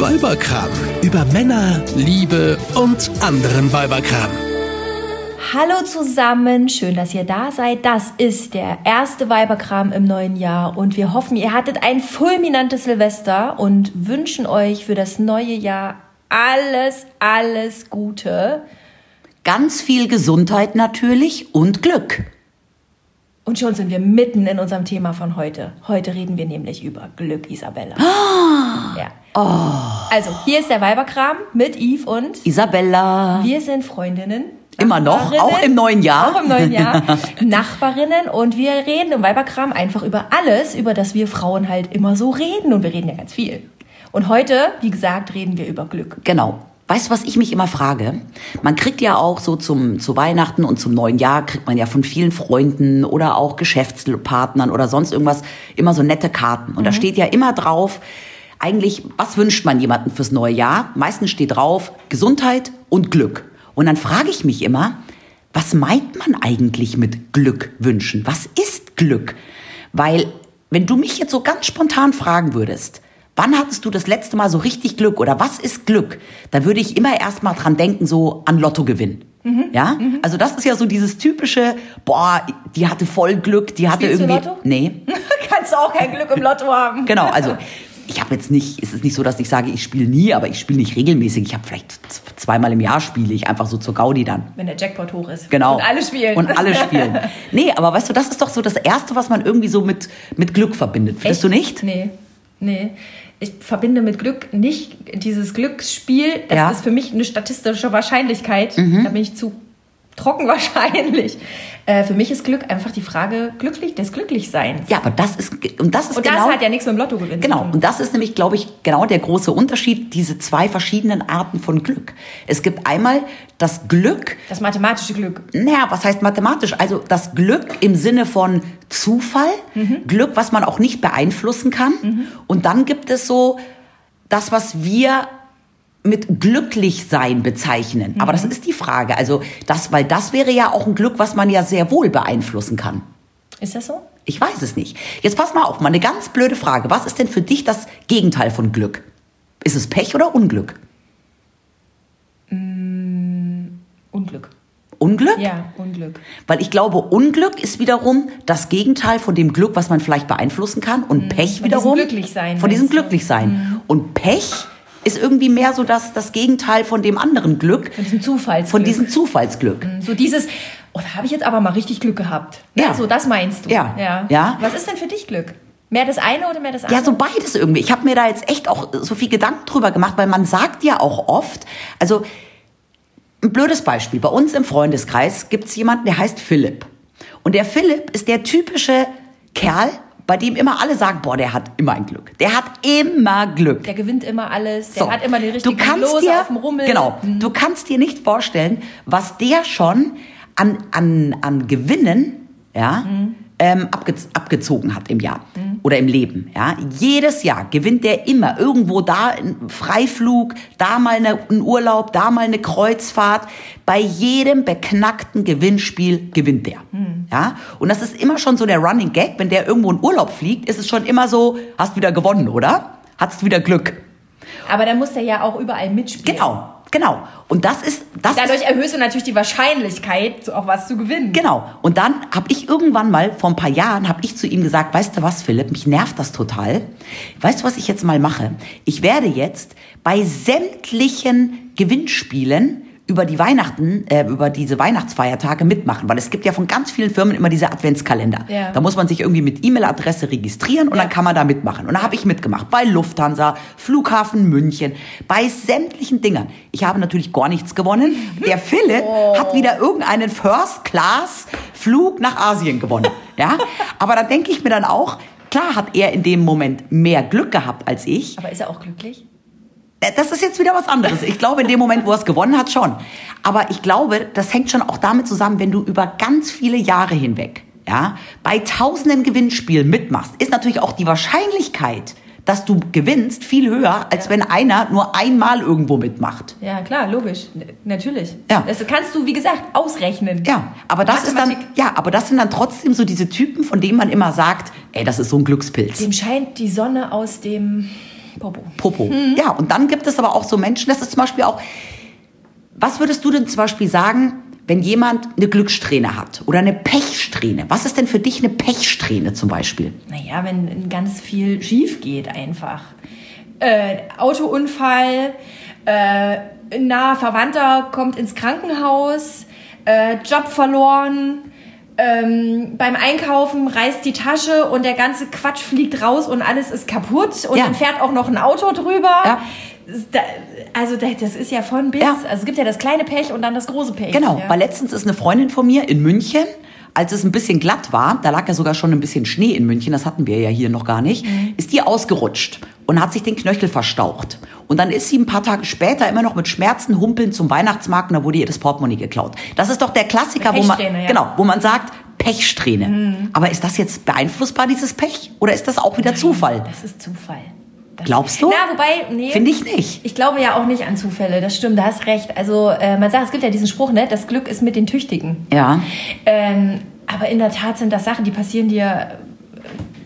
Weiberkram. Über Männer, Liebe und anderen Weiberkram. Hallo zusammen, schön, dass ihr da seid. Das ist der erste Weiberkram im neuen Jahr und wir hoffen, ihr hattet ein fulminantes Silvester und wünschen euch für das neue Jahr alles, alles Gute. Ganz viel Gesundheit natürlich und Glück. Und schon sind wir mitten in unserem Thema von heute. Heute reden wir nämlich über Glück, Isabella. Ah. Ja. Also, hier ist der Weiberkram mit Yves und Isabella. wir sind Freundinnen. Immer noch, auch im neuen Jahr. Auch im neuen Jahr. Nachbarinnen und wir reden im Weiberkram einfach über alles, über das wir Frauen halt immer so reden und wir reden ja ganz viel. Und heute, wie gesagt, reden wir über Glück. Genau. Weißt du, was ich mich immer frage? Man kriegt ja auch so zum, zu Weihnachten und zum neuen Jahr, kriegt man ja von vielen Freunden oder auch Geschäftspartnern oder sonst irgendwas immer so nette Karten. Und da steht ja immer drauf, eigentlich, was wünscht man jemandem fürs neue Jahr? Meistens steht drauf Gesundheit und Glück. Und dann frage ich mich immer, was meint man eigentlich mit Glück wünschen? Was ist Glück? Weil, wenn du mich jetzt so ganz spontan fragen würdest, wann hattest du das letzte Mal so richtig Glück oder was ist Glück? Da würde ich immer erst mal dran denken, so an Lottogewinn. Ja? Also das ist ja so dieses typische, boah, die hatte voll Glück, die hatte Spielst du irgendwie. Lotto? Nee. Kannst du auch kein Glück im Lotto haben. Genau, also ich habe jetzt nicht, es ist nicht so, dass ich sage, ich spiele nie, aber ich spiele nicht regelmäßig. Ich habe vielleicht zweimal im Jahr spiele ich einfach so zur Gaudi dann. Wenn der Jackpot hoch ist. Genau. Und alle spielen. Und alle spielen. Nee, aber weißt du, das ist doch so das Erste, was man irgendwie so mit, mit Glück verbindet. Findest du nicht? Nee, nee. Ich verbinde mit Glück nicht dieses Glücksspiel. Das Ja. Mhm. ist für mich eine statistische Wahrscheinlichkeit. Da bin ich zu trocken wahrscheinlich. Äh, für mich ist Glück einfach die Frage glücklich, des Glücklichseins. Ja, aber das ist, und das ist Und genau. das hat ja nichts mit dem Lottogewinn Genau, zu tun. und das ist nämlich, glaube ich, genau der große Unterschied, diese zwei verschiedenen Arten von Glück. Es gibt einmal das Glück, Das mathematische Glück. naja, was heißt mathematisch? Also das Glück im Sinne von Zufall, Glück, was man auch nicht beeinflussen kann. Und dann gibt es so das, was wir mit Glücklichsein bezeichnen. Aber das ist die Frage. Also das, weil das wäre ja auch ein Glück, was man ja sehr wohl beeinflussen kann. Ist das so? Ich weiß es nicht. Jetzt pass mal auf, mal eine ganz blöde Frage. Was ist denn für dich das Gegenteil von Glück? Ist es Pech oder Unglück? Unglück. Unglück? Ja, Unglück. Weil ich glaube, Unglück ist wiederum das Gegenteil von dem Glück, was man vielleicht beeinflussen kann. Und Pech Von wiederum. diesem Glücklichsein, Von diesem? Glücklichsein. Und Pech ist irgendwie mehr so das, das Gegenteil von dem anderen Glück. Von diesem Zufallsglück. Von diesem Zufallsglück. So dieses, oh, da habe ich jetzt aber mal richtig Glück gehabt. Ne? Ja. So, das meinst du. Ja. ja. Ja. Was ist denn für dich Glück? Mehr das eine oder mehr das andere? Ja, so beides irgendwie. Ich habe mir da jetzt echt auch so viel Gedanken drüber gemacht, weil man sagt ja auch oft, also ein blödes Beispiel. Bei uns im Freundeskreis gibt's jemanden, der heißt Philipp. Und der Philipp ist der typische Kerl, bei dem immer alle sagen, boah, der hat immer ein Glück. Der hat immer Glück. Der gewinnt immer alles, der So. hat immer die richtigen du kannst Lose dir, auf dem Rummel. Genau, Mhm. du kannst dir nicht vorstellen, was der schon an, an, an Gewinnen ja, Mhm. ähm, abge, abgezogen hat im Jahr oder im Leben. Ja. Jedes Jahr gewinnt der immer irgendwo da ein Freiflug, da mal eine, ein Urlaub, da mal eine Kreuzfahrt. Bei jedem beknackten Gewinnspiel gewinnt der. Mhm. Ja. Und das ist immer schon so der Running Gag, wenn der irgendwo in Urlaub fliegt, ist es schon immer so, hast wieder gewonnen, oder? Hast wieder Glück. Aber dann muss der ja auch überall mitspielen. Genau, genau. Und das ist das Dadurch ist, erhöhst du natürlich die Wahrscheinlichkeit, auch was zu gewinnen. genau. Und dann habe ich irgendwann mal vor ein paar Jahren habe ich zu ihm gesagt, weißt du was, Philipp, mich nervt das total. Weißt du, was ich jetzt mal mache? Ich werde jetzt bei sämtlichen Gewinnspielen über die Weihnachten, äh, über diese Weihnachtsfeiertage mitmachen, weil es gibt ja von ganz vielen Firmen immer diese Adventskalender. Ja. Da muss man sich irgendwie mit E-Mail-Adresse registrieren und Ja. dann kann man da mitmachen. Und da habe ich mitgemacht bei Lufthansa, Flughafen München, bei sämtlichen Dingern. Ich habe natürlich gar nichts gewonnen. Der Philipp hat wieder irgendeinen First-Class-Flug nach Asien gewonnen. Ja, aber da denke ich mir dann auch, klar hat er in dem Moment mehr Glück gehabt als ich. Aber ist er auch glücklich? Das ist jetzt wieder was anderes. Ich glaube, in dem Moment, wo er es gewonnen hat, schon. Aber ich glaube, das hängt schon auch damit zusammen, wenn du über ganz viele Jahre hinweg, ja, bei tausenden Gewinnspielen mitmachst, ist natürlich auch die Wahrscheinlichkeit, dass du gewinnst, viel höher, als wenn einer nur einmal irgendwo mitmacht. Ja, klar, logisch. Natürlich. Ja. Das kannst du, wie gesagt, ausrechnen. Ja, aber das ist dann, ja, aber das sind dann trotzdem so diese Typen, von denen man immer sagt, ey, das ist so ein Glückspilz. Dem scheint die Sonne aus dem Popo. Popo. Ja, und dann gibt es aber auch so Menschen, das ist zum Beispiel auch, was würdest du denn zum Beispiel sagen, wenn jemand eine Glückssträhne hat oder eine Pechsträhne? Was ist denn für dich eine Pechsträhne zum Beispiel? Naja, wenn ganz viel schief geht einfach. Äh, Autounfall, äh, ein naher Verwandter kommt ins Krankenhaus, äh, Job verloren, ähm, beim Einkaufen reißt die Tasche und der ganze Quatsch fliegt raus und alles ist kaputt und Ja. dann fährt auch noch ein Auto drüber. Ja. Da, also da- das ist ja von bis. Ja. Also es gibt ja das kleine Pech und dann das große Pech. Genau, weil letztens ist eine Freundin von mir in München, als es ein bisschen glatt war, da lag ja sogar schon ein bisschen Schnee in München, das hatten wir ja hier noch gar nicht, ist die ausgerutscht und hat sich den Knöchel verstaucht. Und dann ist sie ein paar Tage später immer noch mit Schmerzen humpeln zum Weihnachtsmarkt und da wurde ihr das Portemonnaie geklaut. Das ist doch der Klassiker, wo man, ja. genau, wo man sagt, Pechsträhne. Aber ist das jetzt beeinflussbar, dieses Pech? Oder ist das auch wieder Zufall? Das ist Zufall. Glaubst du? Na, wobei, nee. Finde ich nicht. Ich glaube ja auch nicht an Zufälle, das stimmt, da hast recht. Also äh, man sagt, es gibt ja diesen Spruch, ne, das Glück ist mit den Tüchtigen. Ja. Ähm, aber in der Tat sind das Sachen, die passieren dir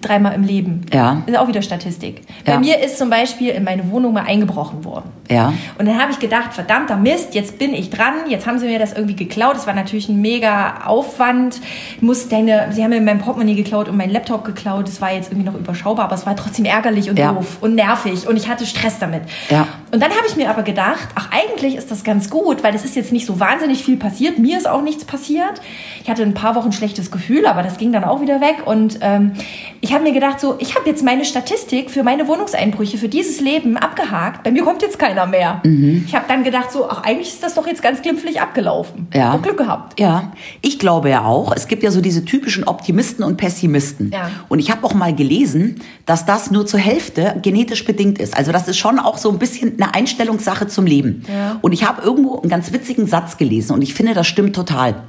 dreimal im Leben. Ja. Das ist auch wieder Statistik. Bei Ja. mir ist zum Beispiel in meine Wohnung mal eingebrochen worden. Ja. Und dann habe ich gedacht, verdammter Mist, jetzt bin ich dran, jetzt haben sie mir das irgendwie geklaut. Das war natürlich ein mega Aufwand. Ich Muss deine, sie haben mir mein Portemonnaie geklaut und meinen Laptop geklaut. Das war jetzt irgendwie noch überschaubar, aber es war trotzdem ärgerlich und Ja. doof und nervig und ich hatte Stress damit. Ja. Und dann habe ich mir aber gedacht, ach eigentlich ist das ganz gut, weil es ist jetzt nicht so wahnsinnig viel passiert. Mir ist auch nichts passiert. Ich hatte ein paar Wochen schlechtes Gefühl, aber das ging dann auch wieder weg. Und ähm, ich habe mir gedacht, so, ich habe jetzt meine Statistik für meine Wohnungseinbrüche für dieses Leben abgehakt. Bei mir kommt jetzt keiner mehr. Mhm. Ich habe dann gedacht, so, ach eigentlich ist das doch jetzt ganz glimpflich abgelaufen. Ja. Auch Glück gehabt. Ja, ich glaube ja auch, es gibt ja so diese typischen Optimisten und Pessimisten. Ja. Und ich habe auch mal gelesen, dass das nur zur Hälfte genetisch bedingt ist. Also das ist schon auch so ein bisschen eine Einstellungssache zum Leben. Ja. Und ich habe irgendwo einen ganz witzigen Satz gelesen und ich finde, das stimmt total.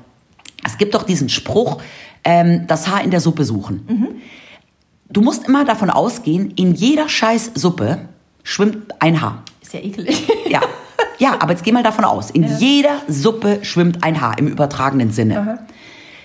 Es gibt doch diesen Spruch, ähm, das Haar in der Suppe suchen. Mhm. Du musst immer davon ausgehen, in jeder scheiß Suppe schwimmt ein Haar. Ist ja ekelig. Ja. Ja, aber jetzt geh mal davon aus. In jeder Suppe schwimmt ein Haar im übertragenen Sinne.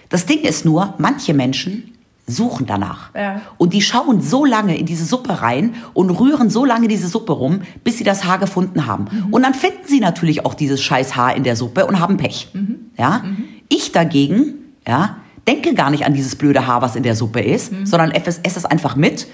Das Ding ist nur, manche Menschen suchen danach. Ja. Und die schauen so lange in diese Suppe rein und rühren so lange diese Suppe rum, bis sie das Haar gefunden haben. Und dann finden sie natürlich auch dieses scheiß Haar in der Suppe und haben Pech. Ja? Ich dagegen, ja, denke gar nicht an dieses blöde Haar, was in der Suppe ist, sondern esse es einfach mit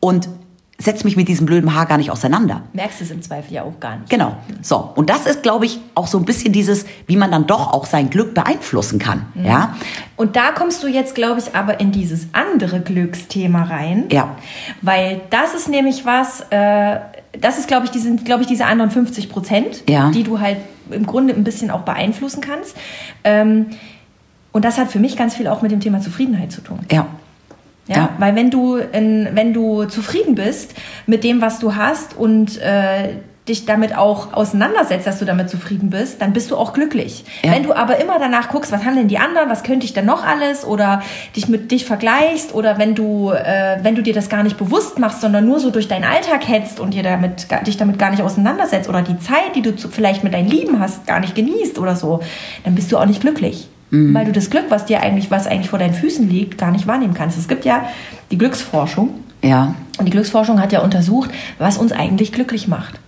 und setze mich mit diesem blöden Haar gar nicht auseinander. Merkst es im Zweifel ja auch gar nicht. Genau. So. Und das ist, glaube ich, auch so ein bisschen dieses, wie man dann doch auch sein Glück beeinflussen kann. Ja. Und da kommst du jetzt, glaube ich, aber in dieses andere Glücksthema rein. Ja. Weil das ist nämlich was, äh, das ist, glaube ich, diese, glaube ich, diese anderen 50 Prozent, Ja. die du halt im Grunde ein bisschen auch beeinflussen kannst. Ähm, und das hat für mich ganz viel auch mit dem Thema Zufriedenheit zu tun. Ja. Ja, Ja. weil wenn du, in, wenn du zufrieden bist mit dem, was du hast und äh, dich damit auch auseinandersetzt, dass du damit zufrieden bist, dann bist du auch glücklich. Ja. Wenn du aber immer danach guckst, was haben denn die anderen, was könnte ich denn noch alles oder dich mit dich vergleichst oder wenn du, äh, wenn du dir das gar nicht bewusst machst, sondern nur so durch deinen Alltag hetzt und dir damit, dich damit gar nicht auseinandersetzt oder die Zeit, die du zu, vielleicht mit deinen Lieben hast, gar nicht genießt oder so, dann bist du auch nicht glücklich. Weil du das Glück, was dir eigentlich, was eigentlich vor deinen Füßen liegt, gar nicht wahrnehmen kannst. Es gibt ja die Glücksforschung. Ja. Und die Glücksforschung hat ja untersucht, was uns eigentlich glücklich macht.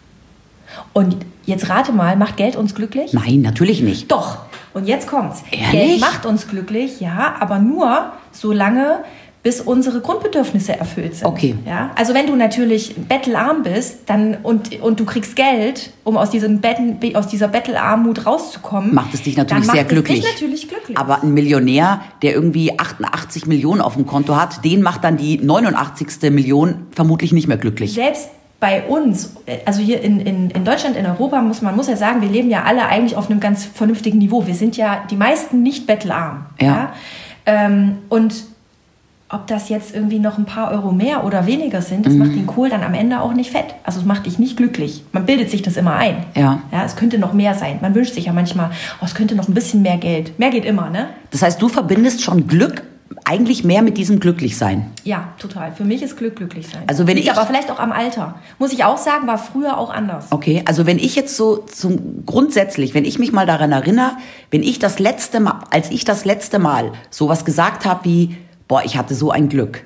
Und jetzt rate mal, macht Geld uns glücklich? Nein, natürlich nicht. Doch. Und jetzt kommt's. Ehrlich? Geld macht uns glücklich, ja, aber nur solange, bis unsere Grundbedürfnisse erfüllt sind. Okay. Ja? Also wenn du natürlich bettelarm bist dann, und, und du kriegst Geld, um aus, diesem Betten, aus dieser Bettelarmut rauszukommen, Macht es dich natürlich dann sehr macht glücklich. Es dich natürlich glücklich. Aber ein Millionär, der irgendwie 88 Millionen auf dem Konto hat, den macht dann die 89. Million vermutlich nicht mehr glücklich. selbst bei uns, also hier in, in, in Deutschland, in Europa, muss man muss ja sagen, wir leben ja alle eigentlich auf einem ganz vernünftigen Niveau. Wir sind ja die meisten nicht bettelarm. Ja. Ähm, und ob das jetzt irgendwie noch ein paar Euro mehr oder weniger sind, das macht den Kohl dann am Ende auch nicht fett. Also es macht dich nicht glücklich. Man bildet sich das immer ein. Ja. ja. Es könnte noch mehr sein. Man wünscht sich ja manchmal, oh, es könnte noch ein bisschen mehr Geld. Mehr geht immer, ne? Das heißt, du verbindest schon Glück eigentlich mehr mit diesem Glücklichsein. Ja, total. Für mich ist Glück glücklich sein. Also wenn ich- aber vielleicht auch am Alter. Muss ich auch sagen, war früher auch anders. Okay, also wenn ich jetzt so zum grundsätzlich, wenn ich mich mal daran erinnere, wenn ich das letzte Mal, als ich das letzte Mal sowas gesagt habe wie, boah, ich hatte so ein Glück,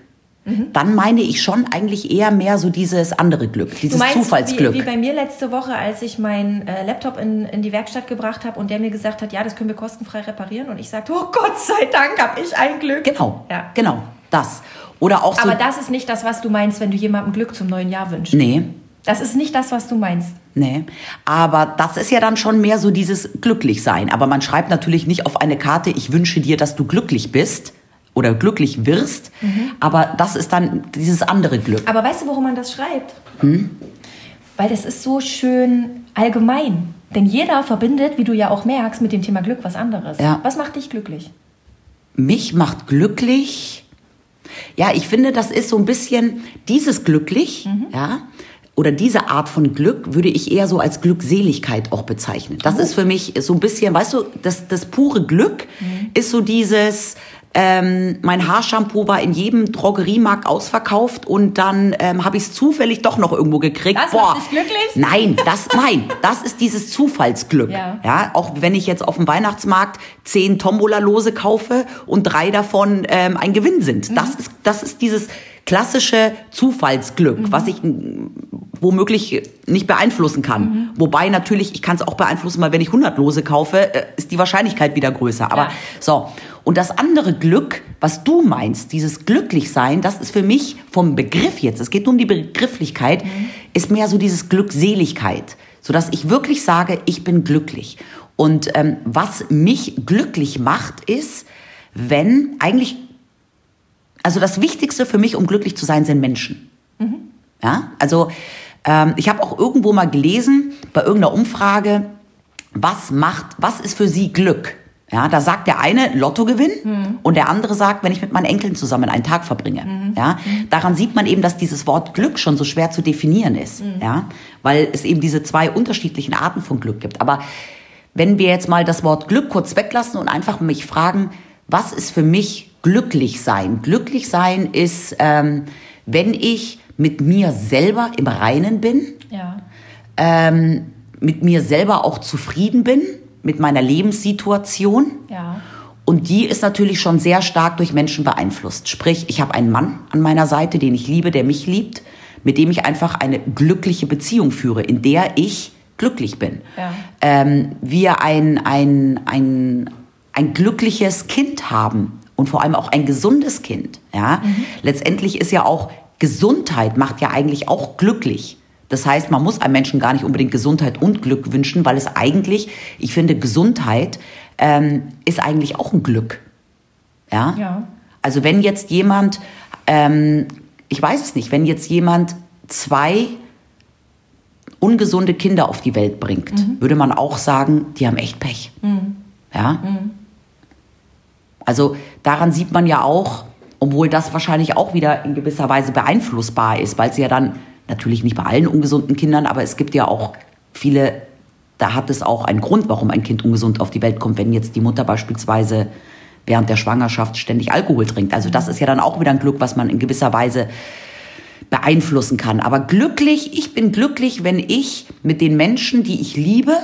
dann meine ich schon eigentlich eher mehr so dieses andere Glück, dieses meinst, Zufallsglück. Wie, wie bei mir letzte Woche, als ich meinen äh, Laptop in, in die Werkstatt gebracht habe und der mir gesagt hat, ja, das können wir kostenfrei reparieren. Und ich sagte, oh Gott sei Dank habe ich ein Glück. genau, Ja. genau, das. Oder auch so, Aber das ist nicht das, was du meinst, wenn du jemandem Glück zum neuen Jahr wünschst. nee, Das ist nicht das, was du meinst. Nee, aber das ist ja dann schon mehr so dieses Glücklichsein. Aber man schreibt natürlich nicht auf eine Karte, ich wünsche dir, dass du glücklich bist oder glücklich wirst. Aber das ist dann dieses andere Glück. Aber weißt du, warum man das schreibt? Hm? Weil das ist so schön allgemein. Denn jeder verbindet, wie du ja auch merkst, mit dem Thema Glück was anderes. Ja. Was macht dich glücklich? Mich macht glücklich. Ja, ich finde, das ist so ein bisschen dieses glücklich, ja, oder diese Art von Glück würde ich eher so als Glückseligkeit auch bezeichnen. Das ist für mich so ein bisschen, weißt du, das, das pure Glück ist so dieses, ähm, mein Haarshampoo war in jedem Drogeriemarkt ausverkauft und dann ähm, habe ich es zufällig doch noch irgendwo gekriegt. Das macht dich glücklich? Nein, das, nein, das ist dieses Zufallsglück. Ja. Ja, auch wenn ich jetzt auf dem Weihnachtsmarkt zehn Tombola-Lose kaufe und drei davon ähm, ein Gewinn sind. Das, ist, das ist dieses klassische Zufallsglück, was ich mm, womöglich nicht beeinflussen kann. Wobei natürlich, ich kann es auch beeinflussen, weil wenn ich 100 Lose kaufe, äh, ist die Wahrscheinlichkeit wieder größer. Aber Ja. so. Und das andere Glück, was du meinst, dieses Glücklichsein, das ist für mich vom Begriff jetzt, es geht nur um die Begrifflichkeit, ist mehr so dieses Glückseligkeit. Sodass ich wirklich sage, ich bin glücklich. Und ähm, was mich glücklich macht, ist, wenn eigentlich, also das Wichtigste für mich, um glücklich zu sein, sind Menschen. Ja, also ähm, ich habe auch irgendwo mal gelesen bei irgendeiner Umfrage, was macht, was ist für Sie Glück? Ja, da sagt der eine Lottogewinn und der andere sagt, wenn ich mit meinen Enkeln zusammen einen Tag verbringe. Ja, daran sieht man eben, dass dieses Wort Glück schon so schwer zu definieren ist. Ja, weil es eben diese zwei unterschiedlichen Arten von Glück gibt. Aber wenn wir jetzt mal das Wort Glück kurz weglassen und einfach mich fragen, was ist für mich glücklich sein? Glücklich sein ist, ähm, wenn ich mit mir selber im Reinen bin, Ja. ähm, mit mir selber auch zufrieden bin, mit meiner Lebenssituation. Ja. Und die ist natürlich schon sehr stark durch Menschen beeinflusst. Sprich, ich habe einen Mann an meiner Seite, den ich liebe, der mich liebt, mit dem ich einfach eine glückliche Beziehung führe, in der ich glücklich bin. Ja. Ähm, wir ein, ein, ein, ein glückliches Kind haben und vor allem auch ein gesundes Kind. Ja? Letztendlich ist ja auch Gesundheit macht ja eigentlich auch glücklich. Das heißt, man muss einem Menschen gar nicht unbedingt Gesundheit und Glück wünschen, weil es eigentlich, ich finde, Gesundheit ähm, ist eigentlich auch ein Glück. Ja? Ja. Also wenn jetzt jemand, ähm, ich weiß es nicht, wenn jetzt jemand zwei ungesunde Kinder auf die Welt bringt, würde man auch sagen, die haben echt Pech. Ja? Also daran sieht man ja auch, obwohl das wahrscheinlich auch wieder in gewisser Weise beeinflussbar ist, weil es ja dann natürlich nicht bei allen ungesunden Kindern, aber es gibt ja auch viele, da hat es auch einen Grund, warum ein Kind ungesund auf die Welt kommt, wenn jetzt die Mutter beispielsweise während der Schwangerschaft ständig Alkohol trinkt. Also das ist ja dann auch wieder ein Glück, was man in gewisser Weise beeinflussen kann. Aber glücklich, ich bin glücklich, wenn ich mit den Menschen, die ich liebe,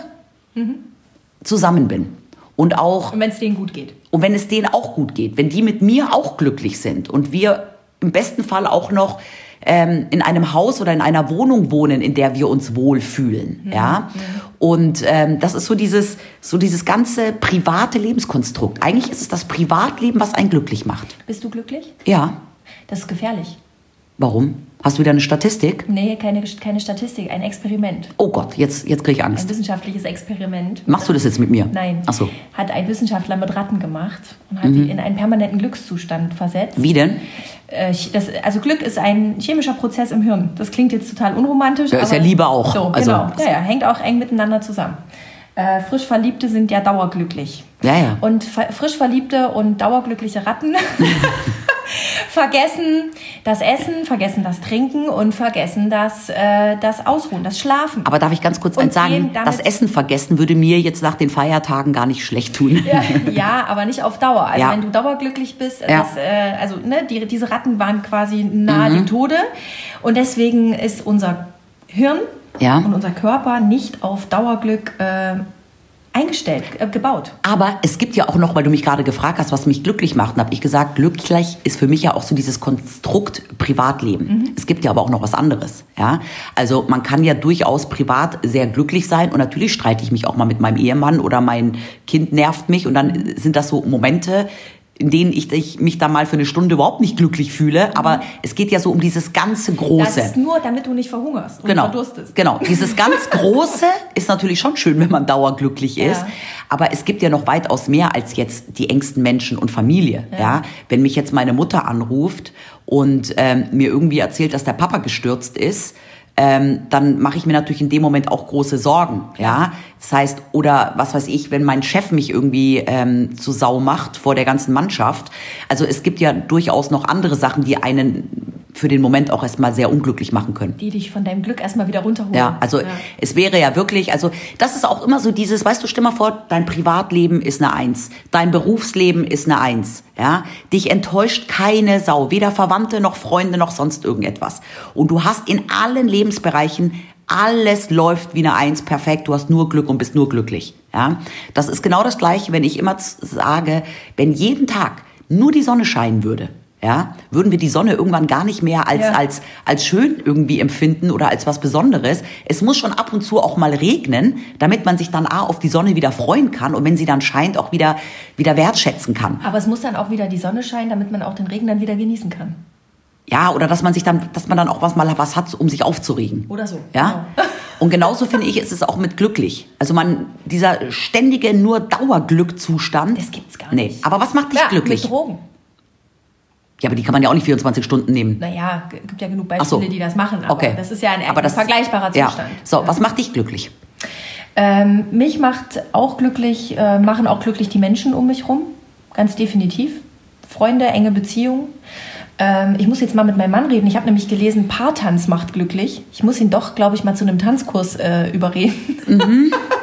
zusammen bin. Und auch Und wenn es denen gut geht. und wenn es denen auch gut geht, wenn die mit mir auch glücklich sind und wir im besten Fall auch noch ähm, in einem Haus oder in einer Wohnung wohnen, in der wir uns wohlfühlen, ja. Und ähm, das ist so dieses so dieses ganze private Lebenskonstrukt. Eigentlich ist es das Privatleben, was einen glücklich macht. Bist du glücklich? Ja. Das ist gefährlich. Warum? Hast du wieder eine Statistik? Nee, keine, keine Statistik, ein Experiment. Oh Gott, jetzt jetzt kriege ich Ein Angst. wissenschaftliches Experiment. Machst du das jetzt mit mir? Nein. Ach so. Mhm. Hat ein Wissenschaftler mit Ratten gemacht und hat die in einen permanenten Glückszustand versetzt. Wie denn? Äh, das, also Glück ist ein chemischer Prozess im Hirn. Das klingt jetzt total unromantisch. Ja, ist aber ja Liebe auch. So, Also- genau. Ja, ja, hängt auch eng miteinander zusammen. Äh, frisch Verliebte sind ja dauerglücklich. Ja, ja. Und frisch Verliebte und dauerglückliche Ratten vergessen das Essen, vergessen das Trinken und vergessen das, äh, das Ausruhen, das Schlafen. Aber darf ich ganz kurz Und eins sagen? Das Essen vergessen würde mir jetzt nach den Feiertagen gar nicht schlecht tun. Ja, ja, aber nicht auf Dauer. Also Ja. wenn du dauerglücklich bist, Ja. das, äh, also ne, die, diese Ratten waren quasi nahe Mhm. dem Tode. Und deswegen ist unser Hirn Ja. und unser Körper nicht auf Dauerglück äh, eingestellt, äh, gebaut. Aber es gibt ja auch noch, weil du mich gerade gefragt hast, was mich glücklich macht, habe ich gesagt, glücklich ist für mich ja auch so dieses Konstrukt Privatleben. Mhm. Es gibt ja aber auch noch was anderes. Ja, also man kann ja durchaus privat sehr glücklich sein und natürlich streite ich mich auch mal mit meinem Ehemann oder mein Kind nervt mich und dann sind das so Momente, in denen ich, ich mich da mal für eine Stunde überhaupt nicht glücklich fühle. Aber es geht ja so um dieses ganze Große. Das ist nur, damit du nicht verhungerst und genau, verdurstest. Genau. Dieses ganz Große ist natürlich schon schön, wenn man dauerglücklich ist. Ja. Aber es gibt ja noch weitaus mehr als jetzt die engsten Menschen und Familie. Ja. ja? Wenn mich jetzt meine Mutter anruft und ähm, mir irgendwie erzählt, dass der Papa gestürzt ist, ähm, dann mache ich mir natürlich in dem Moment auch große Sorgen. Ja, das heißt, oder was weiß ich, wenn mein Chef mich irgendwie ähm, zu Sau macht vor der ganzen Mannschaft. Also es gibt ja durchaus noch andere Sachen, die einen für den Moment auch erstmal sehr unglücklich machen können. Die dich von deinem Glück erstmal wieder runterholen. Ja, also ja. es wäre ja wirklich, also das ist auch immer so dieses, weißt du, stell mal vor, dein Privatleben ist eine Eins, dein Berufsleben ist eine Eins, ja. Dich enttäuscht keine Sau, weder Verwandte noch Freunde noch sonst irgendetwas. Und du hast in allen Lebensbereichen alles läuft wie eine Eins perfekt, du hast nur Glück und bist nur glücklich. Ja? Das ist genau das Gleiche, wenn ich immer sage, wenn jeden Tag nur die Sonne scheinen würde, ja, würden wir die Sonne irgendwann gar nicht mehr als, ja. als, als schön irgendwie empfinden oder als was Besonderes. Es muss schon ab und zu auch mal regnen, damit man sich dann A, auf die Sonne wieder freuen kann und wenn sie dann scheint, auch wieder, wieder wertschätzen kann. Aber es muss dann auch wieder die Sonne scheinen, damit man auch den Regen dann wieder genießen kann. Ja, oder dass man sich dann, dass man dann auch was mal was hat, um sich aufzuregen. Oder so. Ja. Genau. Und genauso finde ich, ist es auch mit glücklich. Also man, dieser ständige nur Dauerglückzustand. Das gibt's gar nicht. Nee. Aber was macht dich ja, glücklich? Mit Drogen. Ja, aber die kann man ja auch nicht 24 Stunden nehmen. Naja, gibt ja genug Beispiele, so. die das machen. Aber okay. das ist ja ein, aber das, vergleichbarer Zustand. Ja. So, was macht dich glücklich? Ähm, mich macht auch glücklich, äh, machen auch glücklich die Menschen um mich rum. Ganz definitiv. Freunde, enge Beziehungen. Ähm, ich muss jetzt mal mit meinem Mann reden. Ich habe nämlich gelesen, Paartanz macht glücklich. Ich muss ihn doch, glaube ich, mal zu einem Tanzkurs äh, überreden. Mhm.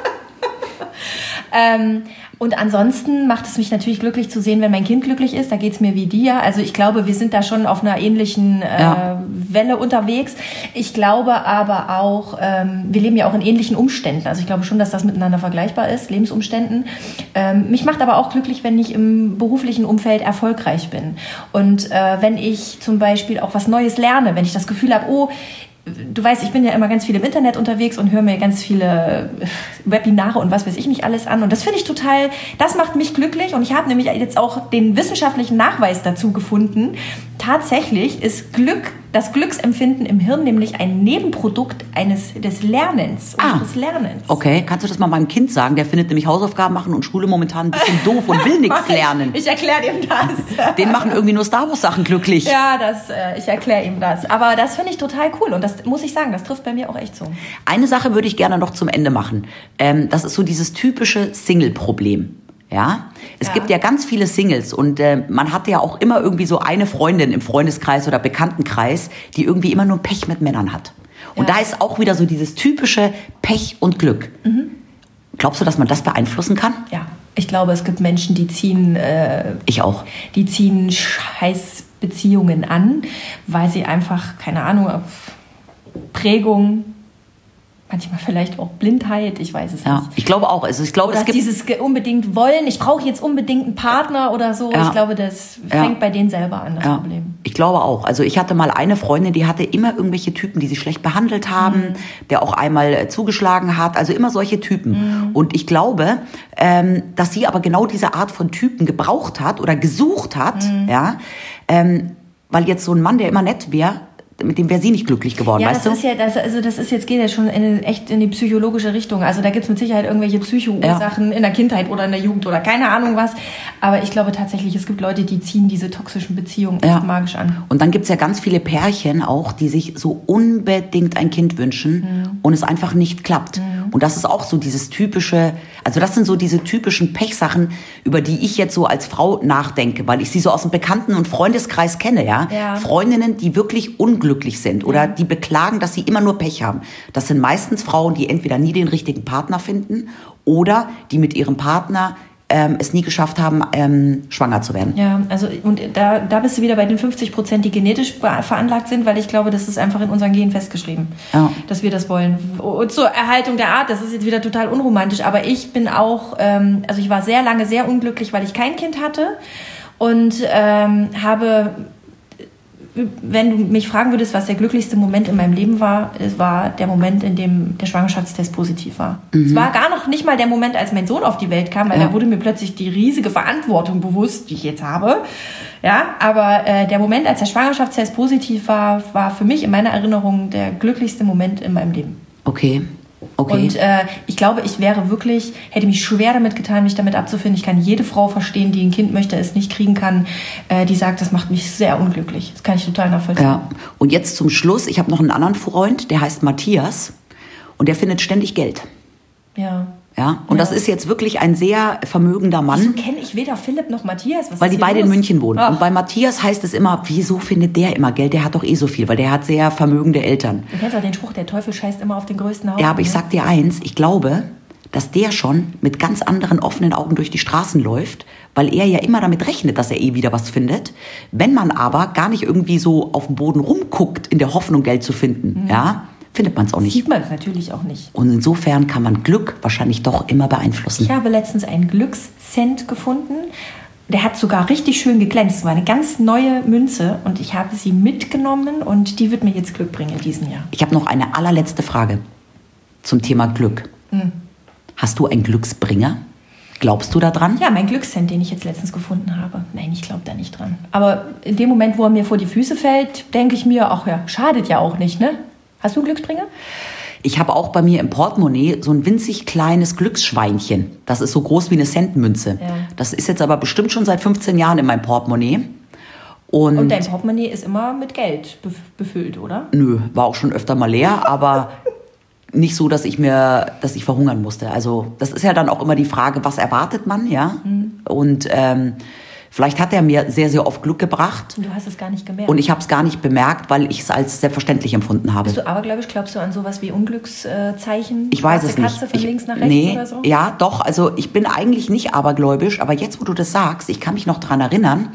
ähm, und ansonsten macht es mich natürlich glücklich zu sehen, wenn mein Kind glücklich ist. Da geht es mir wie dir. Also ich glaube, wir sind da schon auf einer ähnlichen äh, ja. Welle unterwegs. Ich glaube aber auch, ähm, wir leben ja auch in ähnlichen Umständen. Also ich glaube schon, dass das miteinander vergleichbar ist, Lebensumständen. Ähm, mich macht aber auch glücklich, wenn ich im beruflichen Umfeld erfolgreich bin. Und äh, wenn ich zum Beispiel auch was Neues lerne, wenn ich das Gefühl habe, oh, du weißt, ich bin ja immer ganz viel im Internet unterwegs und höre mir ganz viele äh, Webinare und was weiß ich nicht alles an. Und das finde ich total, das macht mich glücklich. Und ich habe nämlich jetzt auch den wissenschaftlichen Nachweis dazu gefunden. Tatsächlich ist Glück das Glücksempfinden im Hirn nämlich ein Nebenprodukt eines des Lernens, ah, unseres Lernens. Okay, kannst du das mal meinem Kind sagen? Der findet nämlich Hausaufgaben machen und Schule momentan ein bisschen doof und will nichts lernen. Ich erkläre ihm das. Den machen irgendwie nur Star Wars Sachen glücklich. Ja, das, äh, ich erkläre ihm das. Aber das finde ich total cool und das muss ich sagen, das trifft bei mir auch echt so. Eine Sache würde ich gerne noch zum Ende machen. Ähm, das ist so dieses typische Single-Problem. Ja, es ja. gibt ja ganz viele Singles und äh, man hat ja auch immer irgendwie so eine Freundin im Freundeskreis oder Bekanntenkreis, die irgendwie immer nur Pech mit Männern hat. Und ja. da ist auch wieder so dieses typische Pech und Glück. Mhm. Glaubst du, dass man das beeinflussen kann? Ja, ich glaube, es gibt Menschen, die ziehen. Äh, ich auch. Die ziehen Scheißbeziehungen an, weil sie einfach keine Ahnung auf Prägung manchmal vielleicht auch Blindheit, ich weiß es ja, nicht. Ich glaube auch. Also ich glaube, oder es gibt dieses unbedingt wollen, ich brauche jetzt unbedingt einen Partner oder so. Ja. Ich glaube, das fängt ja. bei denen selber an, das ja. Problem. Ich glaube auch. Also ich hatte mal eine Freundin, die hatte immer irgendwelche Typen, die sie schlecht behandelt haben, mhm. der auch einmal äh, zugeschlagen hat. Also immer solche Typen. Mhm. Und ich glaube, ähm, dass sie aber genau diese Art von Typen gebraucht hat oder gesucht hat, mhm. ja, ähm, weil jetzt so ein Mann, der immer nett wäre, mit dem wäre sie nicht glücklich geworden, ja, weißt das du? Ist ja, das, also das ist jetzt geht ja schon in, echt in die psychologische Richtung. Also da gibt es mit Sicherheit irgendwelche Psychoursachen ja. in der Kindheit oder in der Jugend oder keine Ahnung was. Aber ich glaube tatsächlich, es gibt Leute, die ziehen diese toxischen Beziehungen ja. magisch an. Und dann gibt es ja ganz viele Pärchen auch, die sich so unbedingt ein Kind wünschen mhm. und es einfach nicht klappt. Mhm. Und das ist auch so dieses typische, also das sind so diese typischen Pechsachen, über die ich jetzt so als Frau nachdenke, weil ich sie so aus dem Bekannten- und Freundeskreis kenne, ja. ja. Freundinnen, die wirklich unglücklich sind oder die beklagen, dass sie immer nur Pech haben. Das sind meistens Frauen, die entweder nie den richtigen Partner finden oder die mit ihrem Partner ähm, es nie geschafft haben, ähm, schwanger zu werden. Ja, also und da, da bist du wieder bei den 50 Prozent, die genetisch veranlagt sind, weil ich glaube, das ist einfach in unseren Genen festgeschrieben, Ja. dass wir das wollen. Und zur Erhaltung der Art, das ist jetzt wieder total unromantisch, aber ich bin auch, ähm, also ich war sehr lange sehr unglücklich, weil ich kein Kind hatte und ähm, habe wenn du mich fragen würdest, was der glücklichste Moment in meinem Leben war, es war der Moment, in dem der Schwangerschaftstest positiv war. Es war gar noch nicht mal der Moment, als mein Sohn auf die Welt kam, weil Ja. da wurde mir plötzlich die riesige Verantwortung bewusst, die ich jetzt habe. Ja, aber äh, der Moment, als der Schwangerschaftstest positiv war, war für mich in meiner Erinnerung der glücklichste Moment in meinem Leben. Okay. Okay. Und äh, ich glaube, ich wäre wirklich, hätte mich schwer damit getan, mich damit abzufinden. Ich kann jede Frau verstehen, die ein Kind möchte, es nicht kriegen kann, äh, die sagt, das macht mich sehr unglücklich. Das kann ich total nachvollziehen. Ja. Und jetzt zum Schluss, ich habe noch einen anderen Freund, der heißt Matthias und der findet ständig Geld. Ja. Ja, und Ja. das ist jetzt wirklich ein sehr vermögender Wieso Mann, kenne ich weder Philipp noch Matthias? Was weil die beide in los? München wohnen. Ach, Und bei Matthias heißt es immer, wieso findet der immer Geld? Der hat doch eh so viel, weil der hat sehr vermögende Eltern. du kennst auch den Spruch, der Teufel scheißt immer auf den größten Haufen. Ja, aber ich ne? sag dir eins, ich glaube, dass der schon mit ganz anderen offenen Augen durch die Straßen läuft, weil er ja immer damit rechnet, dass er eh wieder was findet. Wenn man aber gar nicht irgendwie so auf dem Boden rumguckt, in der Hoffnung, Geld zu finden, ja, findet man es auch nicht. Sieht man es natürlich auch nicht. Und insofern kann man Glück wahrscheinlich doch immer beeinflussen. Ich habe letztens einen Glückscent gefunden. Der hat sogar richtig schön geglänzt. Es war eine ganz neue Münze und ich habe sie mitgenommen und die wird mir jetzt Glück bringen in diesem Jahr. Ich habe noch eine allerletzte Frage zum Thema Glück. Hm. Hast du einen Glücksbringer? Glaubst du daran? Ja, mein Glückscent, den ich jetzt letztens gefunden habe. Nein, ich glaube da nicht dran. Aber in dem Moment, wo er mir vor die Füße fällt, denke ich mir, ach ja, schadet ja auch nicht, ne? Hast du Glücksbringer? Ich habe auch bei mir im Portemonnaie so ein winzig kleines Glücksschweinchen. Das ist so groß wie eine Centmünze. Ja. Das ist jetzt aber bestimmt schon seit 15 Jahren in meinem Portemonnaie. Und, Und dein Portemonnaie ist immer mit Geld bef- befüllt, oder? nö, war auch schon öfter mal leer, aber nicht so, dass ich mir, dass ich verhungern musste. Also das ist ja dann auch immer die Frage, was erwartet man, ja? Mhm. Und ähm, vielleicht hat er mir sehr, sehr oft Glück gebracht. Und du hast es gar nicht gemerkt. Und ich habe es gar nicht bemerkt, weil ich es als selbstverständlich empfunden habe. Bist du abergläubisch? Glaubst du an sowas wie Unglückszeichen? Ich weiß es nicht. Katze von ich, links nach rechts nee, oder so? Ja, doch. Also ich bin eigentlich nicht abergläubisch, aber jetzt, wo du das sagst, ich kann mich noch dran erinnern.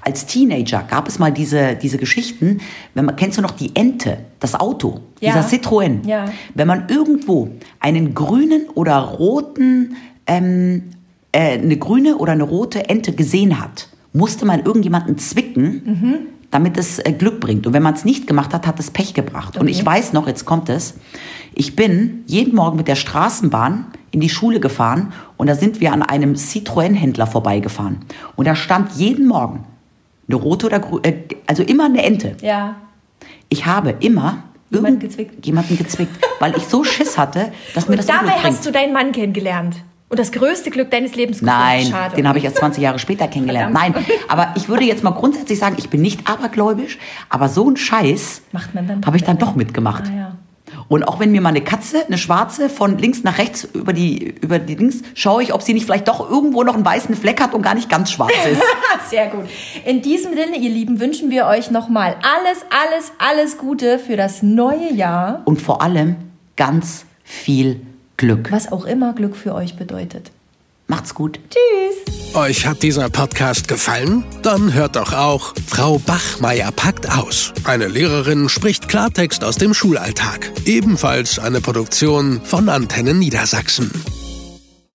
Als Teenager gab es mal diese, diese Geschichten, wenn man, kennst du noch die Ente, das Auto, Ja. dieser Citroën. Ja. Wenn man irgendwo einen grünen oder roten, ähm, äh, eine grüne oder eine rote Ente gesehen hat, musste man irgendjemanden zwicken, Mhm. damit es äh, Glück bringt. Und wenn man es nicht gemacht hat, hat es Pech gebracht. Und Okay. ich weiß noch, jetzt kommt es, ich bin jeden Morgen mit der Straßenbahn in die Schule gefahren und da sind wir an einem Citroën-Händler vorbeigefahren. Und da stand jeden Morgen eine rote oder grü- äh, also immer eine Ente. Ja. Ich habe immer Jemanden irgend- gezwickt. jemanden gezwickt, weil ich so Schiss hatte, dass mir das Dabei hast du deinen Mann kennengelernt. Und das größte Glück deines Lebens gefunden. Nein, Schade. den habe ich erst 20 Jahre später kennengelernt. Nein, Verdammt. aber ich würde jetzt mal grundsätzlich sagen, ich bin nicht abergläubisch, aber so einen Scheiß habe ich dann doch mitgemacht. Ah, ja. Und auch wenn mir mal eine Katze, eine schwarze, von links nach rechts über die, über die Links, schaue ich, ob sie nicht vielleicht doch irgendwo noch einen weißen Fleck hat und gar nicht ganz schwarz ist. Sehr gut. In diesem Sinne, ihr Lieben, wünschen wir euch nochmal alles, alles, alles Gute für das neue Jahr. und vor allem ganz viel Glück. Was auch immer Glück für euch bedeutet. Macht's gut. Tschüss. Euch hat dieser Podcast gefallen? Dann hört doch auch Frau Bachmeier packt aus. Eine Lehrerin spricht Klartext aus dem Schulalltag. Ebenfalls eine Produktion von Antennen Niedersachsen.